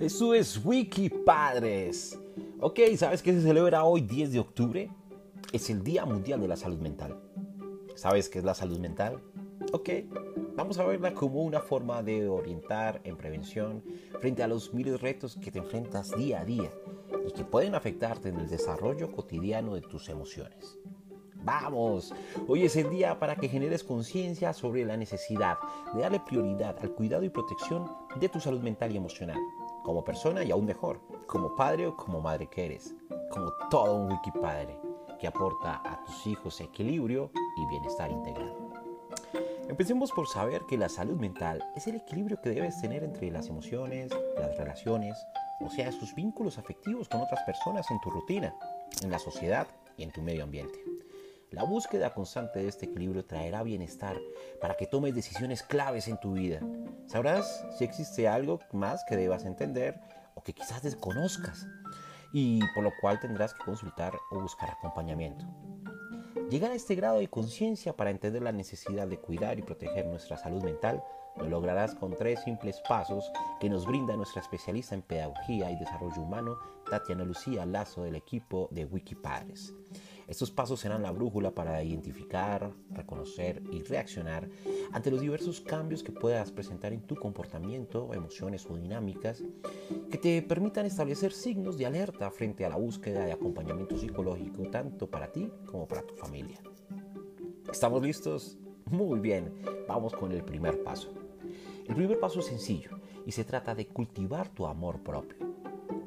Eso es Wiki Padres. Ok, ¿sabes qué se celebra hoy 10 de octubre? Es el Día Mundial de la Salud Mental. ¿Sabes qué es la salud mental? Ok, vamos a verla como una forma de orientar en prevención frente a los miles de retos que te enfrentas día a día y que pueden afectarte en el desarrollo cotidiano de tus emociones. Vamos, hoy es el día para que generes conciencia sobre la necesidad de darle prioridad al cuidado y protección de tu salud mental y emocional, como persona y aún mejor, como padre o como madre que eres, como todo un wikipadre que aporta a tus hijos equilibrio y bienestar integral. Empecemos por saber que la salud mental es el equilibrio que debes tener entre las emociones, las relaciones, o sea, sus vínculos afectivos con otras personas en tu rutina, en la sociedad y en tu medio ambiente. La búsqueda constante de este equilibrio traerá bienestar para que tomes decisiones claves en tu vida. Sabrás si existe algo más que debas entender o que quizás desconozcas y por lo cual tendrás que consultar o buscar acompañamiento. Llegar a este grado de conciencia para entender la necesidad de cuidar y proteger nuestra salud mental lo lograrás con tres simples pasos que nos brinda nuestra especialista en pedagogía y desarrollo humano, Tatiana Lucía Lazo del equipo de Wikipadres. Estos pasos serán la brújula para identificar, reconocer y reaccionar ante los diversos cambios que puedas presentar en tu comportamiento, emociones o dinámicas que te permitan establecer signos de alerta frente a la búsqueda de acompañamiento psicológico tanto para ti como para tu familia. ¿Estamos listos? Muy bien, vamos con el primer paso. El primer paso es sencillo y se trata de cultivar tu amor propio.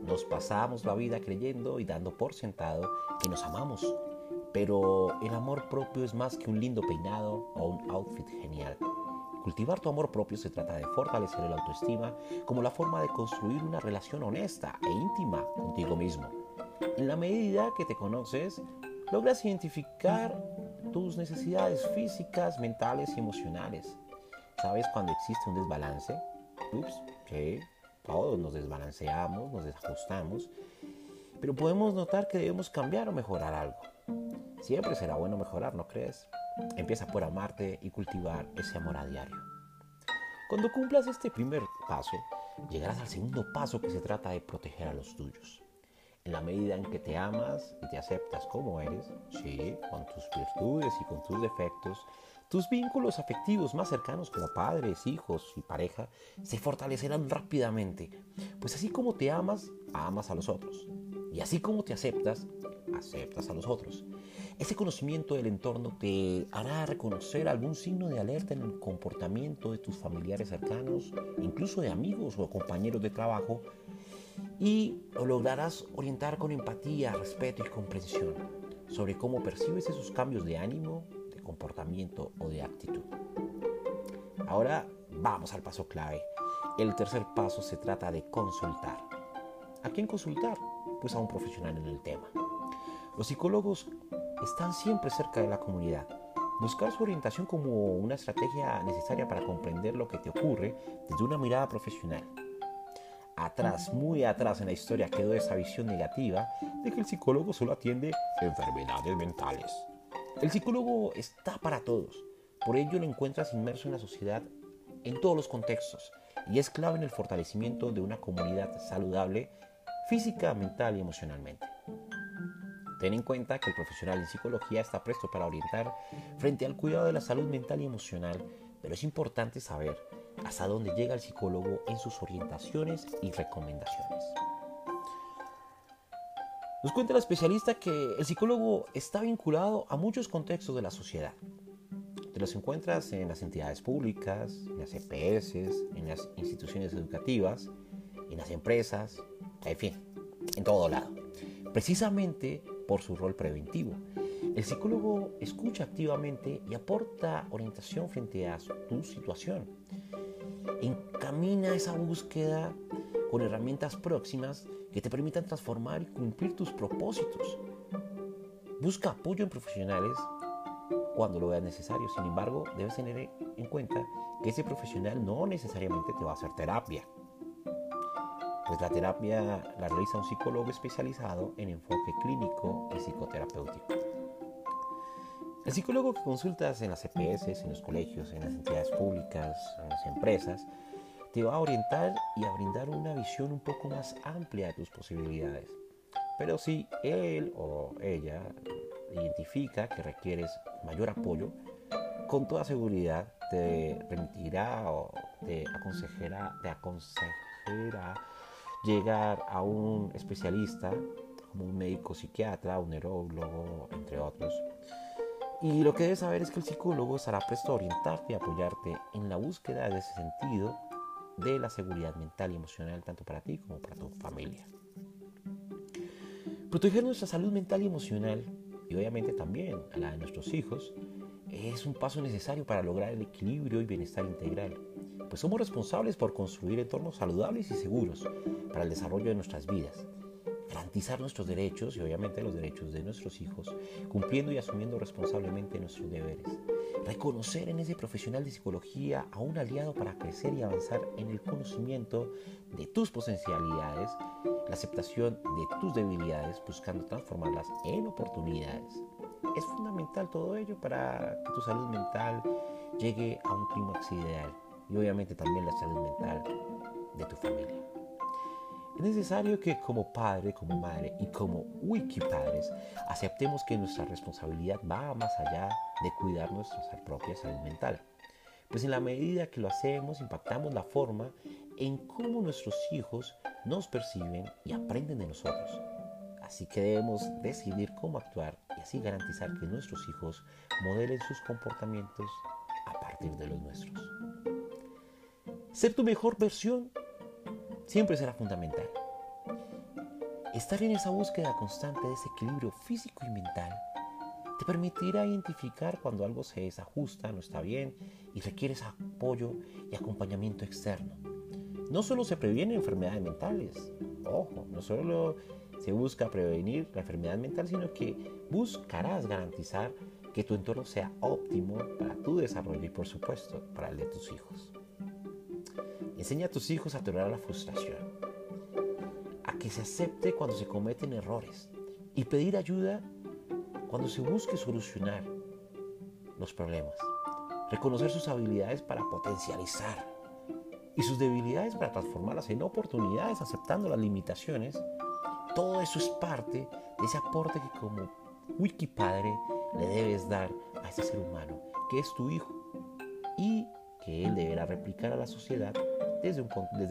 Nos pasamos la vida creyendo y dando por sentado que nos amamos, pero el amor propio es más que un lindo peinado o un outfit genial. Cultivar tu amor propio se trata de fortalecer el autoestima como la forma de construir una relación honesta e íntima contigo mismo. En la medida que te conoces, logras identificar tus necesidades físicas, mentales y emocionales. ¿Sabes cuando existe un desbalance? Ups, sí, todos nos desbalanceamos, nos desajustamos, pero podemos notar que debemos cambiar o mejorar algo. Siempre será bueno mejorar, ¿no crees? Empieza por amarte y cultivar ese amor a diario. Cuando cumplas este primer paso, llegarás al segundo paso que se trata de proteger a los tuyos. En la medida en que te amas y te aceptas como eres, sí, con tus virtudes y con tus defectos, tus vínculos afectivos más cercanos como padres, hijos y pareja se fortalecerán rápidamente, pues así como te amas, amas a los otros. Y así como te aceptas, aceptas a los otros. Ese conocimiento del entorno te hará reconocer algún signo de alerta en el comportamiento de tus familiares cercanos, incluso de amigos o compañeros de trabajo, y lo lograrás orientar con empatía, respeto y comprensión sobre cómo percibes esos cambios de ánimo, de comportamiento o de actitud. Ahora vamos al paso clave. El tercer paso se trata de consultar. ¿A quién consultar? Pues a un profesional en el tema. Los psicólogos están siempre cerca de la comunidad. Buscar su orientación como una estrategia necesaria para comprender lo que te ocurre desde una mirada profesional. Atrás, muy atrás en la historia quedó esa visión negativa de que el psicólogo solo atiende enfermedades mentales. El psicólogo está para todos, por ello lo encuentras inmerso en la sociedad en todos los contextos y es clave en el fortalecimiento de una comunidad saludable física, mental y emocionalmente. Ten en cuenta que el profesional en psicología está presto para orientar frente al cuidado de la salud mental y emocional, pero es importante saber hasta dónde llega el psicólogo en sus orientaciones y recomendaciones. Nos cuenta la especialista que el psicólogo está vinculado a muchos contextos de la sociedad. Te los encuentras en las entidades públicas, en las EPS, en las instituciones educativas, en las empresas, en fin, en todo lado. Precisamente por su rol preventivo. El psicólogo escucha activamente y aporta orientación frente a tu situación. Encamina esa búsqueda con herramientas próximas que te permitan transformar y cumplir tus propósitos. Busca apoyo en profesionales cuando lo veas necesario. Sin embargo, debes tener en cuenta que ese profesional no necesariamente te va a hacer terapia. Pues la terapia la realiza un psicólogo especializado en enfoque clínico y psicoterapéutico. El psicólogo que consultas en las EPS, en los colegios, en las entidades públicas, en las empresas, te va a orientar y a brindar una visión un poco más amplia de tus posibilidades. Pero si él o ella identifica que requieres mayor apoyo, con toda seguridad te remitirá o te aconsejará, te aconsejará llegar a un especialista como un médico psiquiatra, un neurólogo, entre otros. Y lo que debes saber es que el psicólogo estará presto a orientarte y apoyarte en la búsqueda de ese sentido de la seguridad mental y emocional tanto para ti como para tu familia. Proteger nuestra salud mental y emocional y obviamente también a la de nuestros hijos es un paso necesario para lograr el equilibrio y bienestar integral, pues somos responsables por construir entornos saludables y seguros para el desarrollo de nuestras vidas garantizar nuestros derechos y obviamente los derechos de nuestros hijos, cumpliendo y asumiendo responsablemente nuestros deberes. Reconocer en ese profesional de psicología a un aliado para crecer y avanzar en el conocimiento de tus potencialidades, la aceptación de tus debilidades, buscando transformarlas en oportunidades. Es fundamental todo ello para que tu salud mental llegue a un clímax ideal y obviamente también la salud mental de tu familia. Es necesario que como padre, como madre y como wikipadres aceptemos que nuestra responsabilidad va más allá de cuidar nuestra propia salud mental. Pues en la medida que lo hacemos, impactamos la forma en cómo nuestros hijos nos perciben y aprenden de nosotros. Así que debemos decidir cómo actuar y así garantizar que nuestros hijos modelen sus comportamientos a partir de los nuestros. Ser tu mejor versión siempre será fundamental. Estar en esa búsqueda constante de ese equilibrio físico y mental te permitirá identificar cuando algo se desajusta, no está bien y requieres apoyo y acompañamiento externo. No solo se previenen enfermedades mentales, ojo, no solo se busca prevenir la enfermedad mental, sino que buscarás garantizar que tu entorno sea óptimo para tu desarrollo y por supuesto para el de tus hijos. Enseña a tus hijos a tolerar la frustración, a que se acepte cuando se cometen errores y pedir ayuda cuando se busque solucionar los problemas. Reconocer sus habilidades para potencializar y sus debilidades para transformarlas en oportunidades aceptando las limitaciones. Todo eso es parte de ese aporte que como wikipadre le debes dar a ese ser humano, que es tu hijo, y que él deberá replicar a la sociedad desde,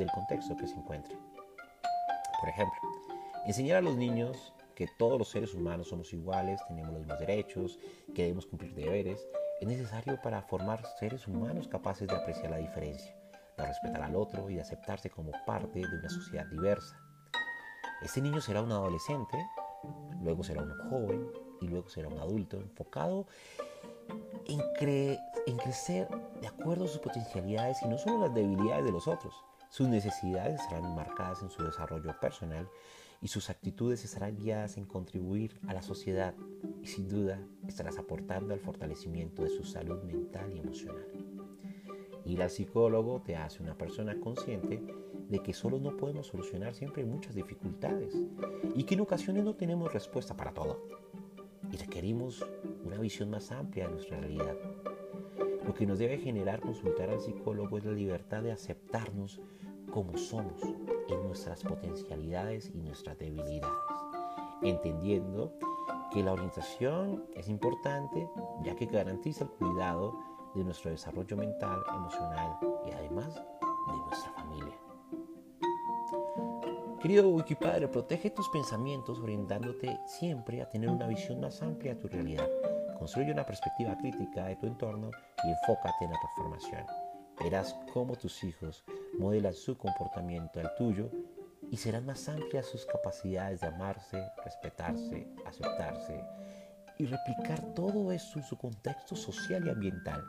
el contexto que se encuentre. Por ejemplo, enseñar a los niños que todos los seres humanos somos iguales, tenemos los mismos derechos, que debemos cumplir deberes, es necesario para formar seres humanos capaces de apreciar la diferencia, de respetar al otro y de aceptarse como parte de una sociedad diversa. Este niño será un adolescente, luego será un joven y luego será un adulto enfocado en, en crecer de acuerdo a sus potencialidades y no solo las debilidades de los otros. Sus necesidades estarán marcadas en su desarrollo personal y sus actitudes estarán guiadas en contribuir a la sociedad y sin duda estarás aportando al fortalecimiento de su salud mental y emocional. Ir al psicólogo te hace una persona consciente de que solo no podemos solucionar siempre muchas dificultades y que en ocasiones no tenemos respuesta para todo y requerimos una visión más amplia de nuestra realidad. Lo que nos debe generar consultar al psicólogo es la libertad de aceptarnos como somos en nuestras potencialidades y nuestras debilidades, entendiendo que la orientación es importante ya que garantiza el cuidado de nuestro desarrollo mental, emocional y además de nuestra familia. Querido Wikipadre, protege tus pensamientos orientándote siempre a tener una visión más amplia de tu realidad. Construye una perspectiva crítica de tu entorno y enfócate en la transformación. Verás cómo tus hijos modelan su comportamiento al tuyo y serán más amplias sus capacidades de amarse, respetarse, aceptarse y replicar todo eso en su contexto social y ambiental.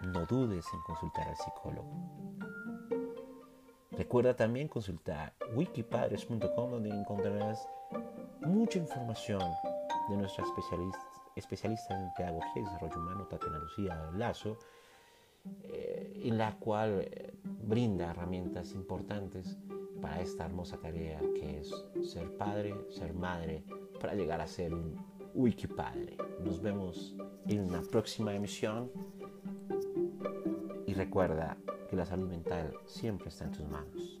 No dudes en consultar al psicólogo. Recuerda también consultar wikipadres.com donde encontrarás mucha información de nuestra especialista, en pedagogía y desarrollo humano, Tatiana Lucía Lazo, eh, en la cual eh, brinda herramientas importantes para esta hermosa tarea que es ser padre, ser madre, para llegar a ser un wikipadre. Nos vemos en una próxima emisión y recuerda que la salud mental siempre está en tus manos.